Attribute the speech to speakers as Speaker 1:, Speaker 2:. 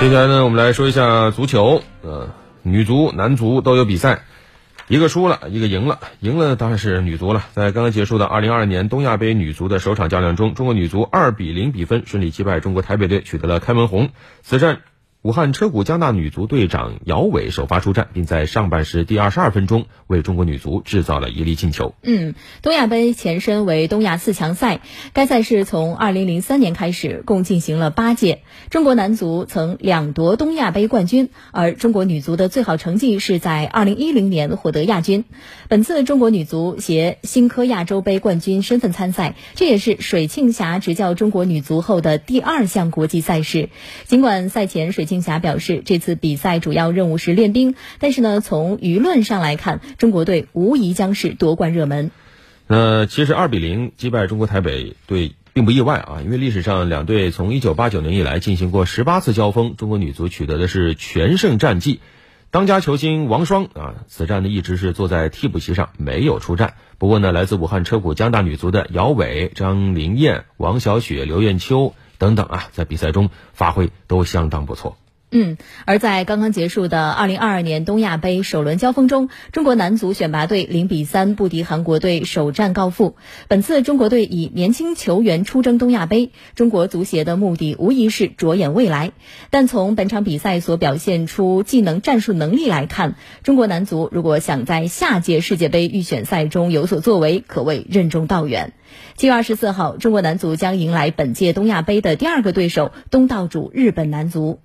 Speaker 1: 接下来呢，我们来说一下足球，呃，女足、男足都有比赛，一个输了，一个赢了，赢了当然是女足了。在刚刚结束的二零二二年东亚杯女足的首场较量中，中国女足二比零比分顺利击败中国台北队，取得了开门红。此战。武汉车谷江大女足队长姚伟首发出战，并在上半时第二十二分钟为中国女足制造了一粒进球。
Speaker 2: 嗯，东亚杯前身为东亚四强赛，该赛事从二零零三年开始，共进行了八届。中国男足曾两夺东亚杯冠军，而中国女足的最好成绩是在二零一零年获得亚军。本次中国女足携新科亚洲杯冠军身份参赛，这也是水庆霞执教中国女足后的第二项国际赛事。尽管赛前水庆霞表示，这次比赛主要任务是练兵，但是呢，从舆论上来看，中国队无疑将是夺冠热门。
Speaker 1: 那其实二比零击败中国台北队并不意外啊，因为历史上两队从一九八九年以来进行过十八次交锋，中国女足取得的是全胜战绩。当家球星王霜啊，此战呢一直是坐在替补席上没有出战。不过呢，来自武汉车谷江大女足的姚伟、张灵艳、王小雪、刘艳秋等等啊，在比赛中发挥都相当不错。
Speaker 2: 嗯，而在刚刚结束的二零二二年东亚杯首轮交锋中，中国男足选拔队零比三不敌韩国队，首战告负。本次中国队以年轻球员出征东亚杯，中国足协的目的无疑是着眼未来。但从本场比赛所表现出技能、战术能力来看，中国男足如果想在下届世界杯预选赛中有所作为，可谓任重道远。七月二十四号，中国男足将迎来本届东亚杯的第二个对手——东道主日本男足。